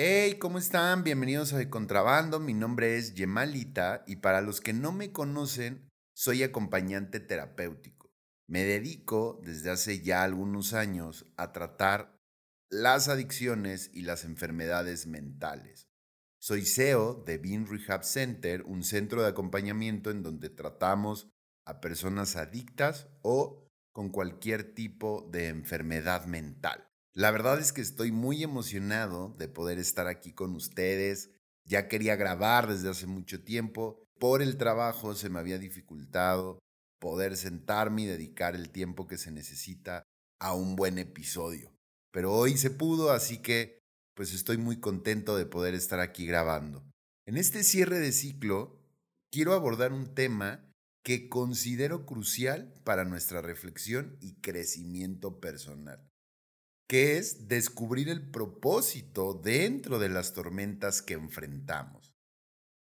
Hey, ¿cómo están? Bienvenidos a De Contrabando. Mi nombre es Yemalita y para los que no me conocen, soy acompañante terapéutico. Me dedico desde hace ya algunos años a tratar las adicciones y las enfermedades mentales. Soy CEO de Bean Rehab Center, un centro de acompañamiento en donde tratamos a personas adictas o con cualquier tipo de enfermedad mental. La verdad es que estoy muy emocionado de poder estar aquí con ustedes. Ya quería grabar desde hace mucho tiempo. Por el trabajo se me había dificultado poder sentarme y dedicar el tiempo que se necesita a un buen episodio. Pero hoy se pudo, así que pues estoy muy contento de poder estar aquí grabando. En este cierre de ciclo quiero abordar un tema que considero crucial para nuestra reflexión y crecimiento personal que es descubrir el propósito dentro de las tormentas que enfrentamos.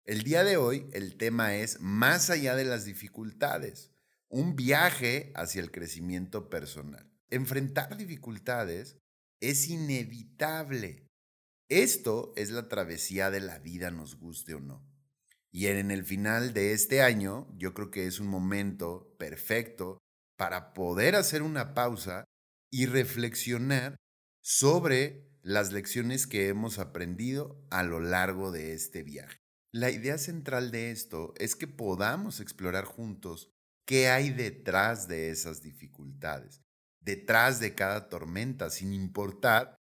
El día de hoy el tema es más allá de las dificultades, un viaje hacia el crecimiento personal. Enfrentar dificultades es inevitable. Esto es la travesía de la vida, nos guste o no. Y en el final de este año, yo creo que es un momento perfecto para poder hacer una pausa y reflexionar sobre las lecciones que hemos aprendido a lo largo de este viaje. La idea central de esto es que podamos explorar juntos qué hay detrás de esas dificultades, detrás de cada tormenta, sin importar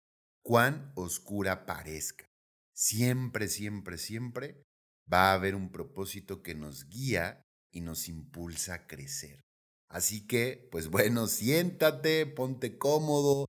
cuán oscura parezca. Siempre, siempre, siempre va a haber un propósito que nos guía y nos impulsa a crecer. Así que, pues bueno, siéntate, ponte cómodo,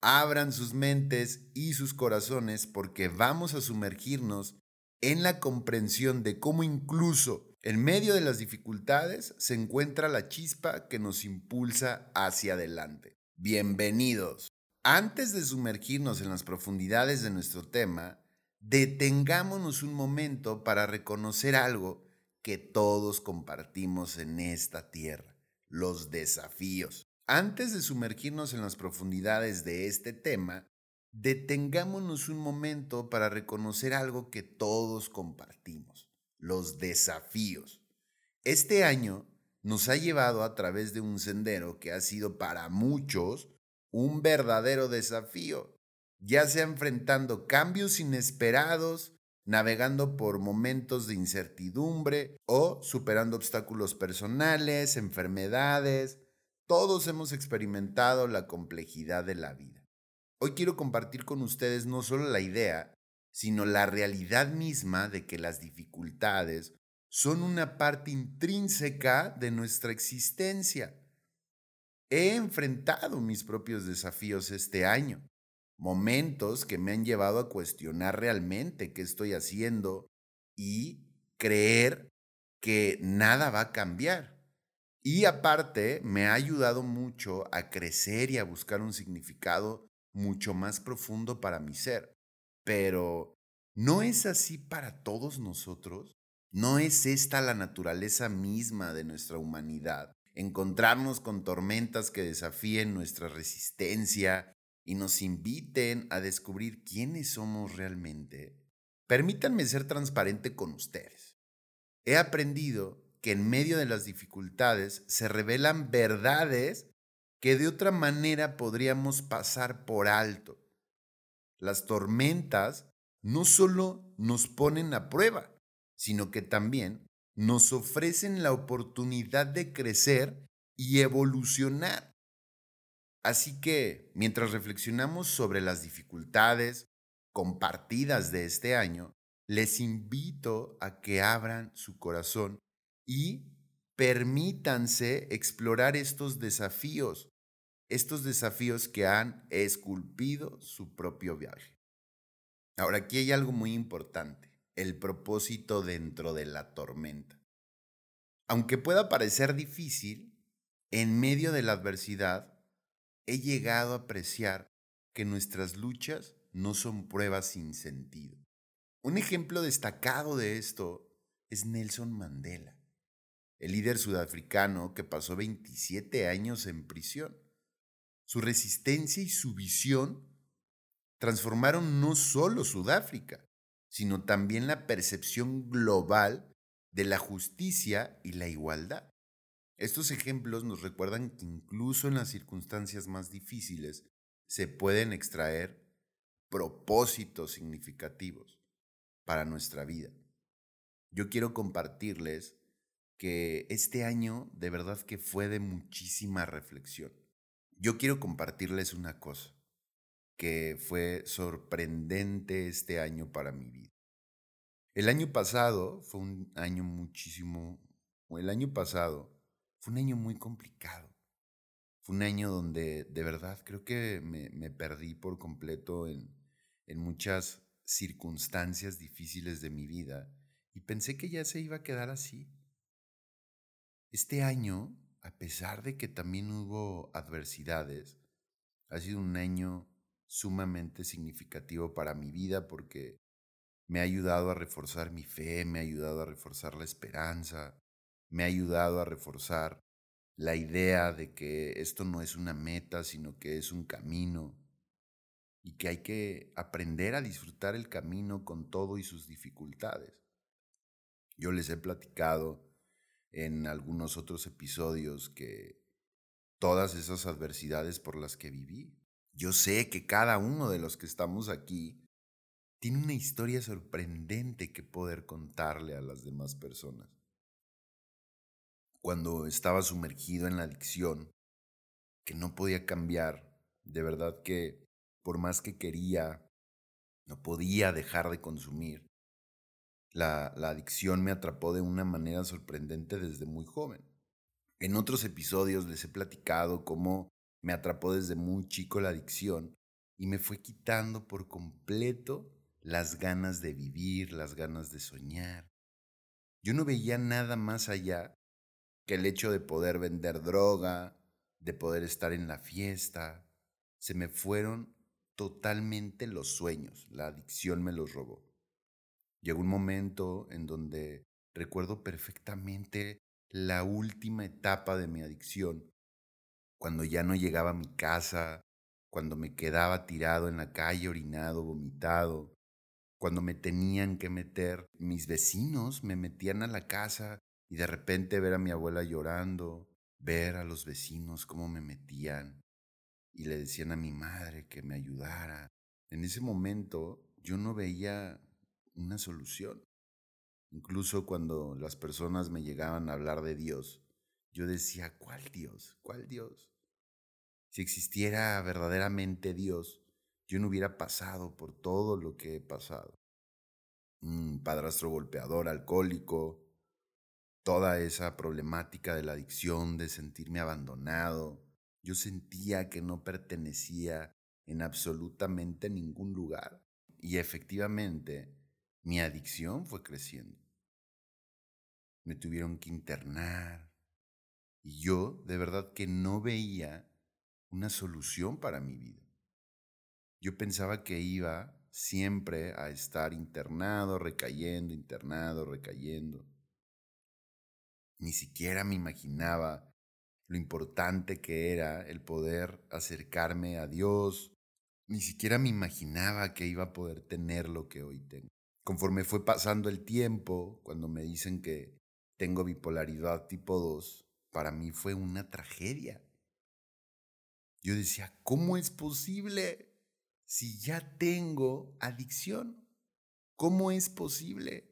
abran sus mentes y sus corazones porque vamos a sumergirnos en la comprensión de cómo incluso en medio de las dificultades se encuentra la chispa que nos impulsa hacia adelante. Bienvenidos. Antes de sumergirnos en las profundidades de nuestro tema, detengámonos un momento para reconocer algo que todos compartimos en esta tierra los desafíos. Antes de sumergirnos en las profundidades de este tema, detengámonos un momento para reconocer algo que todos compartimos, los desafíos. Este año nos ha llevado a través de un sendero que ha sido para muchos un verdadero desafío, ya sea enfrentando cambios inesperados, navegando por momentos de incertidumbre o superando obstáculos personales, enfermedades. Todos hemos experimentado la complejidad de la vida. Hoy quiero compartir con ustedes no solo la idea, sino la realidad misma de que las dificultades son una parte intrínseca de nuestra existencia. He enfrentado mis propios desafíos este año momentos que me han llevado a cuestionar realmente qué estoy haciendo y creer que nada va a cambiar. Y aparte, me ha ayudado mucho a crecer y a buscar un significado mucho más profundo para mi ser. Pero, ¿no es así para todos nosotros? ¿No es esta la naturaleza misma de nuestra humanidad? Encontrarnos con tormentas que desafíen nuestra resistencia, y nos inviten a descubrir quiénes somos realmente, permítanme ser transparente con ustedes. He aprendido que en medio de las dificultades se revelan verdades que de otra manera podríamos pasar por alto. Las tormentas no solo nos ponen a prueba, sino que también nos ofrecen la oportunidad de crecer y evolucionar. Así que, mientras reflexionamos sobre las dificultades compartidas de este año, les invito a que abran su corazón y permítanse explorar estos desafíos, estos desafíos que han esculpido su propio viaje. Ahora, aquí hay algo muy importante, el propósito dentro de la tormenta. Aunque pueda parecer difícil, en medio de la adversidad, he llegado a apreciar que nuestras luchas no son pruebas sin sentido. Un ejemplo destacado de esto es Nelson Mandela, el líder sudafricano que pasó 27 años en prisión. Su resistencia y su visión transformaron no solo Sudáfrica, sino también la percepción global de la justicia y la igualdad. Estos ejemplos nos recuerdan que incluso en las circunstancias más difíciles se pueden extraer propósitos significativos para nuestra vida. Yo quiero compartirles que este año de verdad que fue de muchísima reflexión. Yo quiero compartirles una cosa que fue sorprendente este año para mi vida. El año pasado fue un año muchísimo, el año pasado fue un año muy complicado. Fue un año donde de verdad creo que me, perdí por completo en, en muchas circunstancias difíciles de mi vida y pensé que ya se iba a quedar así. Este año, a pesar de que también hubo adversidades, ha sido un año sumamente significativo para mi vida porque me ha ayudado a reforzar mi fe, me ha ayudado a reforzar la esperanza, me ha ayudado a reforzar la idea de que esto no es una meta, sino que es un camino y que hay que aprender a disfrutar el camino con todo y sus dificultades. Yo les he platicado en algunos otros episodios que todas esas adversidades por las que viví, yo sé que cada uno de los que estamos aquí tiene una historia sorprendente que poder contarle a las demás personas. Cuando estaba sumergido en la adicción, que no podía cambiar, de verdad que por más que quería, no podía dejar de consumir. La, la adicción me atrapó de una manera sorprendente desde muy joven. En otros episodios les he platicado cómo me atrapó desde muy chico la adicción y me fue quitando por completo las ganas de vivir, las ganas de soñar. Yo no veía nada más allá que el hecho de poder vender droga, de poder estar en la fiesta. Se me fueron totalmente los sueños, la adicción me los robó. Llegó un momento en donde recuerdo perfectamente la última etapa de mi adicción, cuando ya no llegaba a mi casa, cuando me quedaba tirado en la calle orinado, vomitado, cuando me tenían que meter, mis vecinos me metían a la casa y de repente ver a mi abuela llorando, ver a los vecinos cómo me metían y le decían a mi madre que me ayudara. En ese momento yo no veía una solución. Incluso cuando las personas me llegaban a hablar de Dios, yo decía, ¿cuál Dios? ¿Cuál Dios? Si existiera verdaderamente Dios, yo no hubiera pasado por todo lo que he pasado. Un padrastro golpeador, alcohólico, toda esa problemática de la adicción, de sentirme abandonado. Yo sentía que no pertenecía en absolutamente ningún lugar. Y efectivamente, mi adicción fue creciendo. Me tuvieron que internar. Y yo de verdad que no veía una solución para mi vida. Yo pensaba que iba siempre a estar internado, recayendo, internado, recayendo. Ni siquiera me imaginaba lo importante que era el poder acercarme a Dios. Ni siquiera me imaginaba que iba a poder tener lo que hoy tengo. Conforme fue pasando el tiempo, cuando me dicen que tengo bipolaridad tipo 2, para mí fue una tragedia. Yo decía, ¿cómo es posible si ya tengo adicción? ¿Cómo es posible?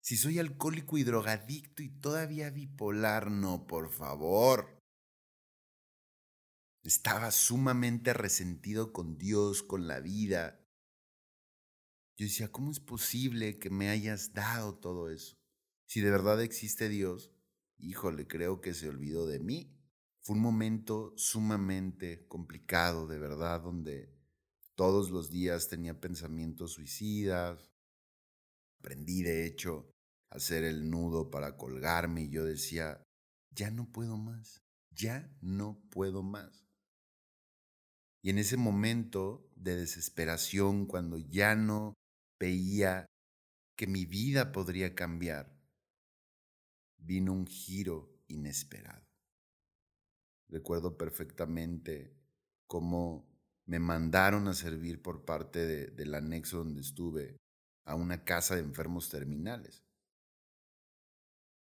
Si soy alcohólico y drogadicto y todavía bipolar, no, por favor. Estaba sumamente resentido con Dios, con la vida. Yo decía, ¿cómo es posible que me hayas dado todo eso? Si de verdad existe Dios, híjole, creo que se olvidó de mí. Fue un momento sumamente complicado, de verdad, donde todos los días tenía pensamientos suicidas. Aprendí, de hecho, a hacer el nudo para colgarme y yo decía, ya no puedo más, ya no puedo más. Y en ese momento de desesperación, cuando ya no veía que mi vida podría cambiar, vino un giro inesperado. Recuerdo perfectamente cómo me mandaron a servir por parte del anexo donde estuve a una casa de enfermos terminales.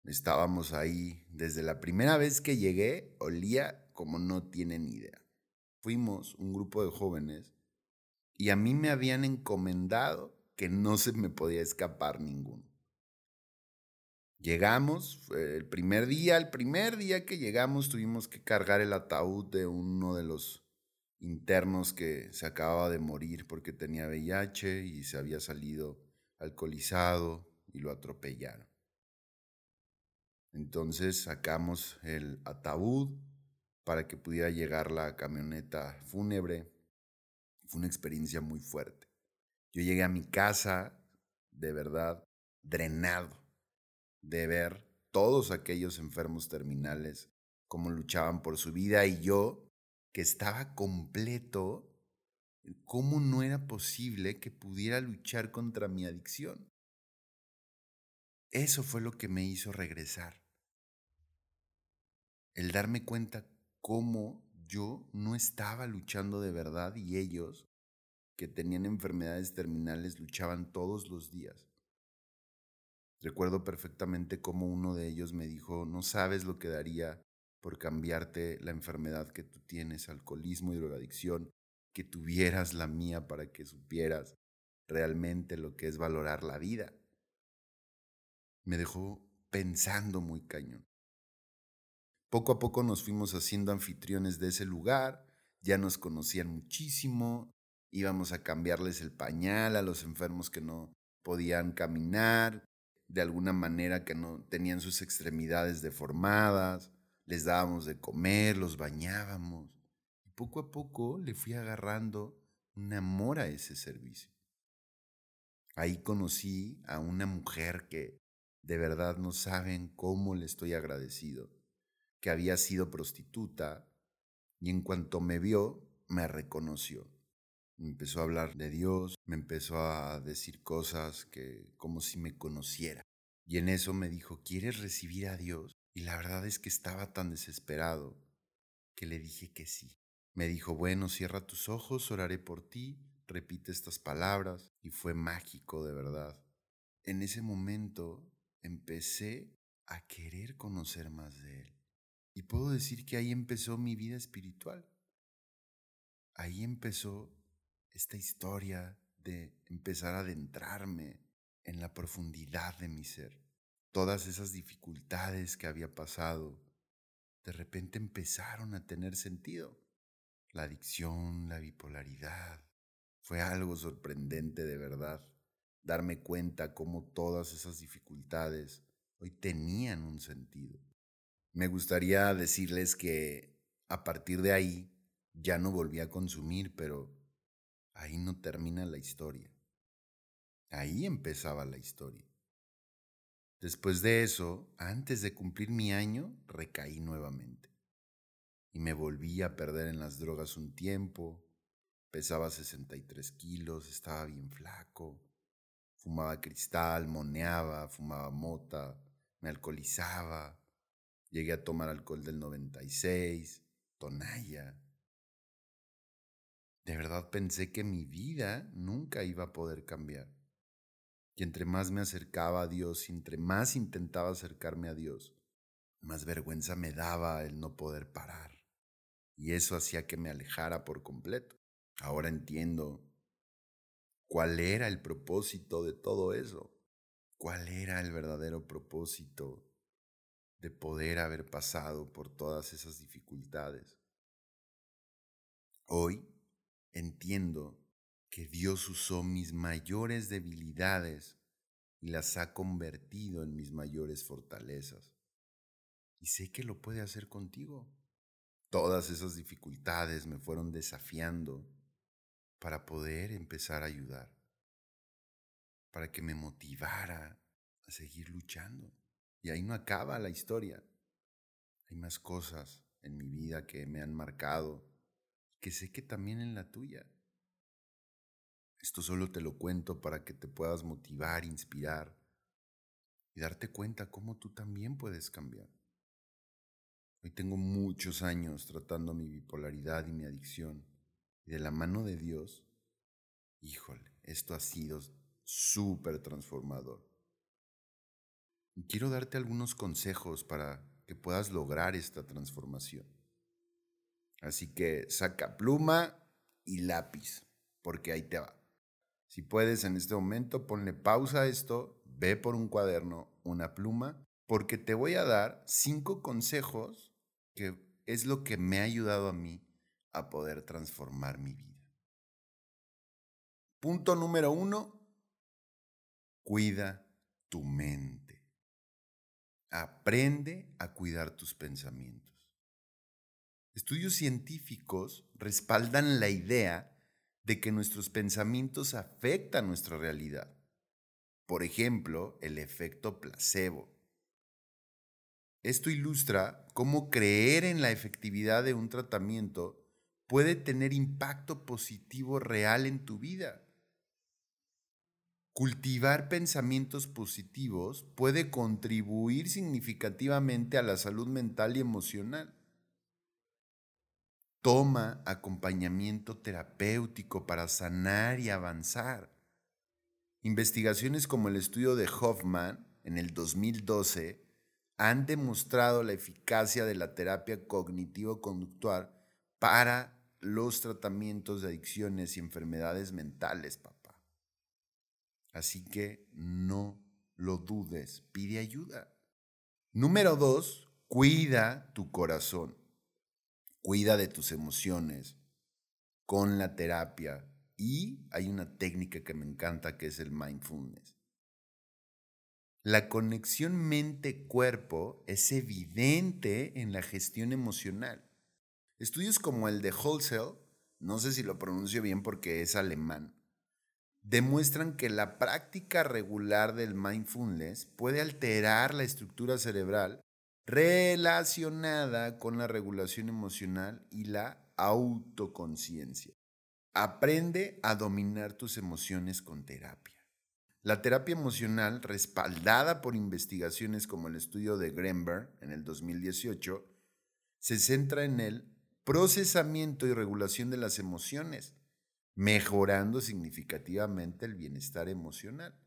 Estábamos ahí. Desde la primera vez que llegué, olía como no tienen idea. Fuimos un grupo de jóvenes y a mí me habían encomendado que no se me podía escapar ninguno. Llegamos, el primer día, el primer día que llegamos tuvimos que cargar el ataúd de uno de los internos que se acababa de morir porque tenía VIH y se había salido alcoholizado y lo atropellaron. Entonces sacamos el ataúd para que pudiera llegar la camioneta fúnebre. Fue una experiencia muy fuerte. Yo llegué a mi casa de verdad drenado de ver todos aquellos enfermos terminales, cómo luchaban por su vida y yo, que estaba completo, cómo no era posible que pudiera luchar contra mi adicción. Eso fue lo que me hizo regresar. El darme cuenta cómo yo no estaba luchando de verdad y ellos, que tenían enfermedades terminales, luchaban todos los días. Recuerdo perfectamente cómo uno de ellos me dijo, no sabes lo que daría por cambiarte la enfermedad que tú tienes, alcoholismo y drogadicción, que tuvieras la mía para que supieras realmente lo que es valorar la vida. Me dejó pensando muy cañón. Poco a poco nos fuimos haciendo anfitriones de ese lugar, ya nos conocían muchísimo, íbamos a cambiarles el pañal a los enfermos que no podían caminar, de alguna manera que no tenían sus extremidades deformadas, les dábamos de comer, los bañábamos. Y poco a poco le fui agarrando un amor a ese servicio. Ahí conocí a una mujer que de verdad no saben cómo le estoy agradecido, que había sido prostituta y en cuanto me vio, me reconoció. Me empezó a hablar de Dios, me empezó a decir cosas que como si me conociera. Y en eso me dijo, ¿quieres recibir a Dios? Y la verdad es que estaba tan desesperado que le dije que sí. Me dijo, bueno, cierra tus ojos, oraré por ti, repite estas palabras. Y fue mágico, de verdad. En ese momento empecé a querer conocer más de Él. Y puedo decir que ahí empezó mi vida espiritual. Ahí empezó esta historia de empezar a adentrarme en la profundidad de mi ser. Todas esas dificultades que había pasado, de repente empezaron a tener sentido. La adicción, la bipolaridad, fue algo sorprendente de verdad. Darme cuenta cómo todas esas dificultades hoy tenían un sentido. Me gustaría decirles que a partir de ahí ya no volví a consumir, pero ahí no termina la historia. Ahí empezaba la historia. Después de eso, antes de cumplir mi año, recaí nuevamente. Y me volví a perder en las drogas un tiempo. Pesaba 63 kilos, estaba bien flaco. Fumaba cristal, moneaba, fumaba mota, me alcoholizaba. Llegué a tomar alcohol del 96, tonalla. De verdad pensé que mi vida nunca iba a poder cambiar. Y entre más me acercaba a Dios, entre más intentaba acercarme a Dios, más vergüenza me daba el no poder parar. Y eso hacía que me alejara por completo. Ahora entiendo cuál era el propósito de todo eso. ¿Cuál era el verdadero propósito de poder haber pasado por todas esas dificultades? Hoy entiendo que Dios usó mis mayores debilidades y las ha convertido en mis mayores fortalezas. Y sé que lo puede hacer contigo. Todas esas dificultades me fueron desafiando para poder empezar a ayudar, para que me motivara a seguir luchando. Y ahí no acaba la historia. Hay más cosas en mi vida que me han marcado, que sé que también en la tuya. Esto solo te lo cuento para que te puedas motivar, inspirar y darte cuenta cómo tú también puedes cambiar. Hoy tengo muchos años tratando mi bipolaridad y mi adicción y de la mano de Dios, híjole, esto ha sido súper transformador. quiero darte algunos consejos para que puedas lograr esta transformación. Así que saca pluma y lápiz, porque ahí te va. Si puedes en este momento, ponle pausa a esto, ve por un cuaderno, una pluma, porque te voy a dar cinco consejos que es lo que me ha ayudado a mí a poder transformar mi vida. Punto número uno, cuida tu mente. Aprende a cuidar tus pensamientos. Estudios científicos respaldan la idea de que nuestros pensamientos afectan nuestra realidad. Por ejemplo, el efecto placebo. Esto ilustra cómo creer en la efectividad de un tratamiento puede tener impacto positivo real en tu vida. Cultivar pensamientos positivos puede contribuir significativamente a la salud mental y emocional. Toma acompañamiento terapéutico para sanar y avanzar. Investigaciones como el estudio de Hoffman en el 2012 han demostrado la eficacia de la terapia cognitivo-conductual para los tratamientos de adicciones y enfermedades mentales, papá. Así que no lo dudes, pide ayuda. Número dos, cuida tu corazón. Cuida de tus emociones con la terapia. Y hay una técnica que me encanta que es el mindfulness. La conexión mente-cuerpo es evidente en la gestión emocional. Estudios como el de Holzel, no sé si lo pronuncio bien porque es alemán, demuestran que la práctica regular del mindfulness puede alterar la estructura cerebral relacionada con la regulación emocional y la autoconciencia. Aprende a dominar tus emociones con terapia. La terapia emocional, respaldada por investigaciones como el estudio de Greenberg en el 2018, se centra en el procesamiento y regulación de las emociones, mejorando significativamente el bienestar emocional.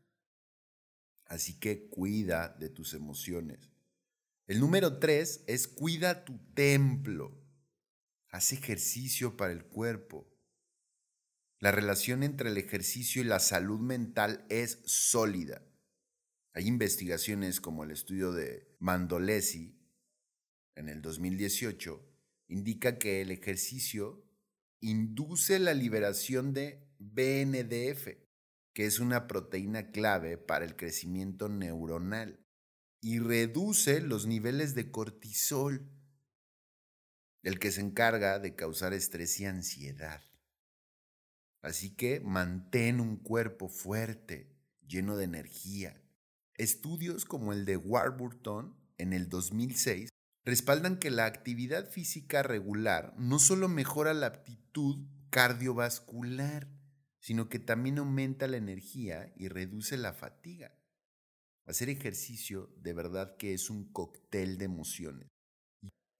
Así que cuida de tus emociones. El número tres es cuida tu templo. Haz ejercicio para el cuerpo. La relación entre el ejercicio y la salud mental es sólida. Hay investigaciones como el estudio de Mandolesi en el 2018, indica que el ejercicio induce la liberación de BNDF, que es una proteína clave para el crecimiento neuronal y reduce los niveles de cortisol, el que se encarga de causar estrés y ansiedad. Así que mantén un cuerpo fuerte, lleno de energía. Estudios como el de Warburton en el 2006 respaldan que la actividad física regular no solo mejora la aptitud cardiovascular, sino que también aumenta la energía y reduce la fatiga. Hacer ejercicio de verdad que es un cóctel de emociones.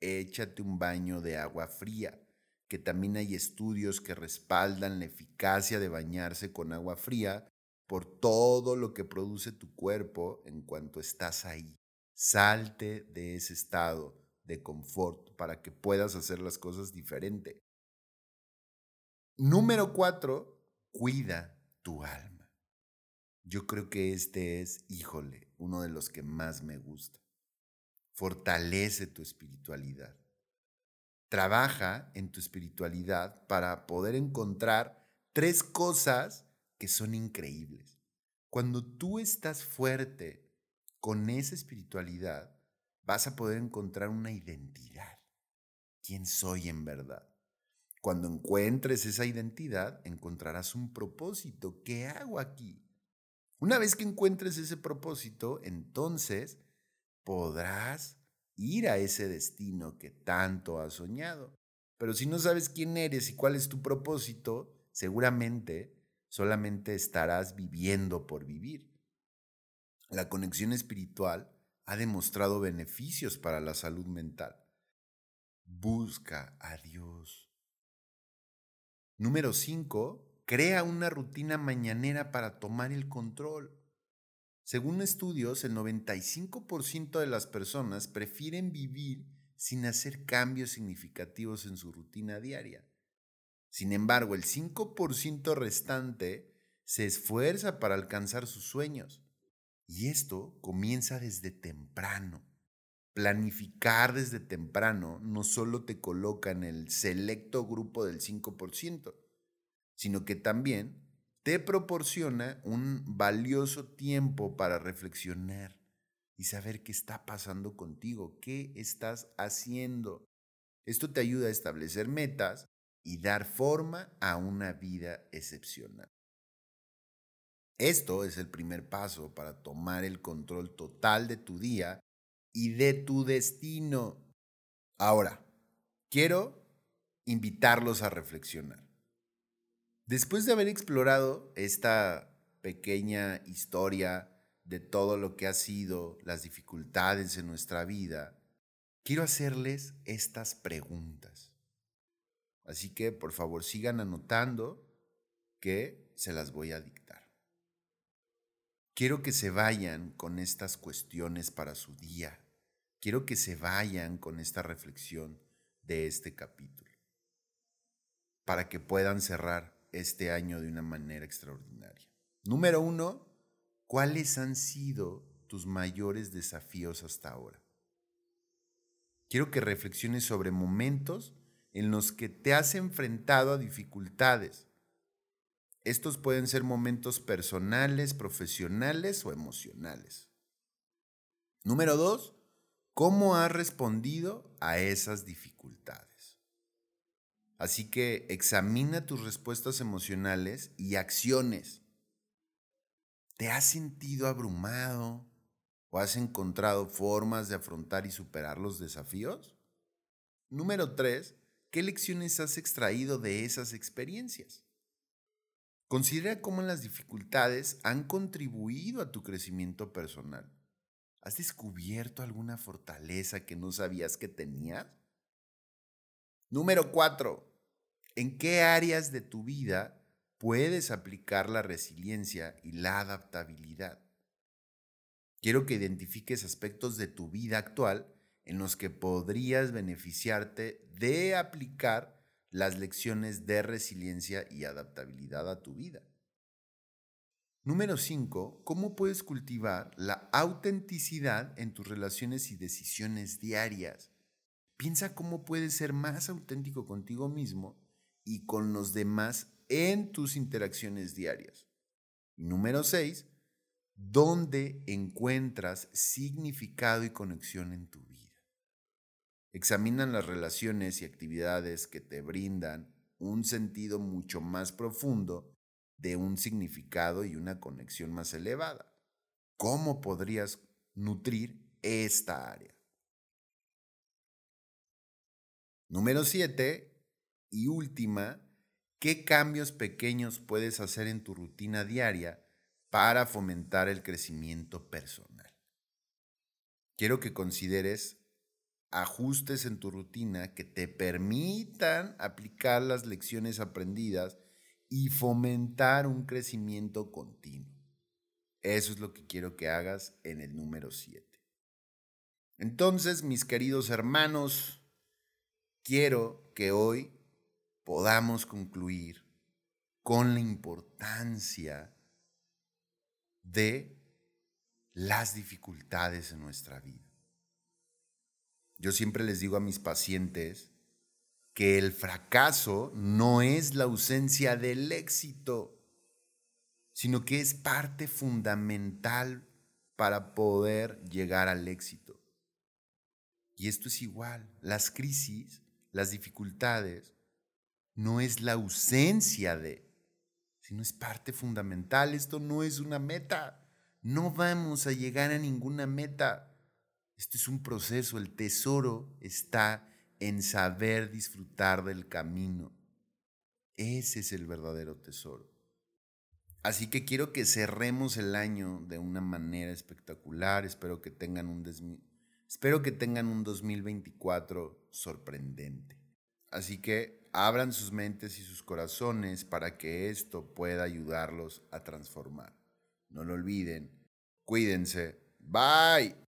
Échate un baño de agua fría, que también hay estudios que respaldan la eficacia de bañarse con agua fría por todo lo que produce tu cuerpo en cuanto estás ahí. Salte de ese estado de confort para que puedas hacer las cosas diferente. Número cuatro, cuida tu alma. Yo creo que este es, híjole, uno de los que más me gusta. Fortalece tu espiritualidad. Trabaja en tu espiritualidad para poder encontrar tres cosas que son increíbles. Cuando tú estás fuerte con esa espiritualidad, vas a poder encontrar una identidad. ¿Quién soy en verdad? Cuando encuentres esa identidad, encontrarás un propósito. ¿Qué hago aquí? Una vez que encuentres ese propósito, entonces podrás ir a ese destino que tanto has soñado. Pero si no sabes quién eres y cuál es tu propósito, seguramente solamente estarás viviendo por vivir. La conexión espiritual ha demostrado beneficios para la salud mental. Busca a Dios. Número 5. Crea una rutina mañanera para tomar el control. Según estudios, el 95% de las personas prefieren vivir sin hacer cambios significativos en su rutina diaria. Sin embargo, el 5% restante se esfuerza para alcanzar sus sueños. Y esto comienza desde temprano. Planificar desde temprano no solo te coloca en el selecto grupo del 5%, sino que también te proporciona un valioso tiempo para reflexionar y saber qué está pasando contigo, qué estás haciendo. Esto te ayuda a establecer metas y dar forma a una vida excepcional. Esto es el primer paso para tomar el control total de tu día y de tu destino. Ahora, quiero invitarlos a reflexionar. Después de haber explorado esta pequeña historia de todo lo que ha sido las dificultades en nuestra vida, quiero hacerles estas preguntas. Así que por favor sigan anotando que se las voy a dictar. Quiero que se vayan con estas cuestiones para su día. Quiero que se vayan con esta reflexión de este capítulo. Para que puedan cerrar este año de una manera extraordinaria. Número uno, ¿cuáles han sido tus mayores desafíos hasta ahora? Quiero que reflexiones sobre momentos en los que te has enfrentado a dificultades estos pueden ser momentos personales, profesionales o emocionales. Número dos, ¿cómo has respondido a esas dificultades? Así que examina tus respuestas emocionales y acciones. ¿Te has sentido abrumado o has encontrado formas de afrontar y superar los desafíos? Número tres, ¿qué lecciones has extraído de esas experiencias? Considera cómo las dificultades han contribuido a tu crecimiento personal. ¿Has descubierto alguna fortaleza que no sabías que tenías? Número 4. ¿En qué áreas de tu vida puedes aplicar la resiliencia y la adaptabilidad? Quiero que identifiques aspectos de tu vida actual en los que podrías beneficiarte de aplicar las lecciones de resiliencia y adaptabilidad a tu vida. Número 5. ¿Cómo puedes cultivar la autenticidad en tus relaciones y decisiones diarias? Piensa cómo puedes ser más auténtico contigo mismo y con los demás en tus interacciones diarias. número 6. ¿Dónde encuentras significado y conexión en tu vida? Examinan las relaciones y actividades que te brindan un sentido mucho más profundo de un significado y una conexión más elevada. ¿Cómo podrías nutrir esta área? Número 7 y última, ¿qué cambios pequeños puedes hacer en tu rutina diaria para fomentar el crecimiento personal? Quiero que consideres ajustes en tu rutina que te permitan aplicar las lecciones aprendidas y fomentar un crecimiento continuo. Eso es lo que quiero que hagas en el número 7. Entonces, mis queridos hermanos, quiero que hoy podamos concluir con la importancia de las dificultades en nuestra vida. Yo siempre les digo a mis pacientes que el fracaso no es la ausencia del éxito, sino que es parte fundamental para poder llegar al éxito. Y esto es igual, las crisis, las dificultades, no es la ausencia de, sino es parte fundamental. Esto no es una meta. No vamos a llegar a ninguna meta. Este es un proceso, el tesoro está en saber disfrutar del camino. Ese es el verdadero tesoro. Así que quiero que cerremos el año de una manera espectacular. Espero que tengan un, espero que tengan un 2024 sorprendente. Así que abran sus mentes y sus corazones para que esto pueda ayudarlos a transformar. No lo olviden. Cuídense. Bye.